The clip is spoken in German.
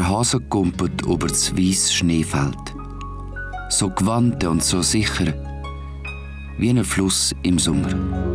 Hase kumpelt über das weiße Schneefeld. So gewandt und so sicher, wie ein Fluss im Sommer.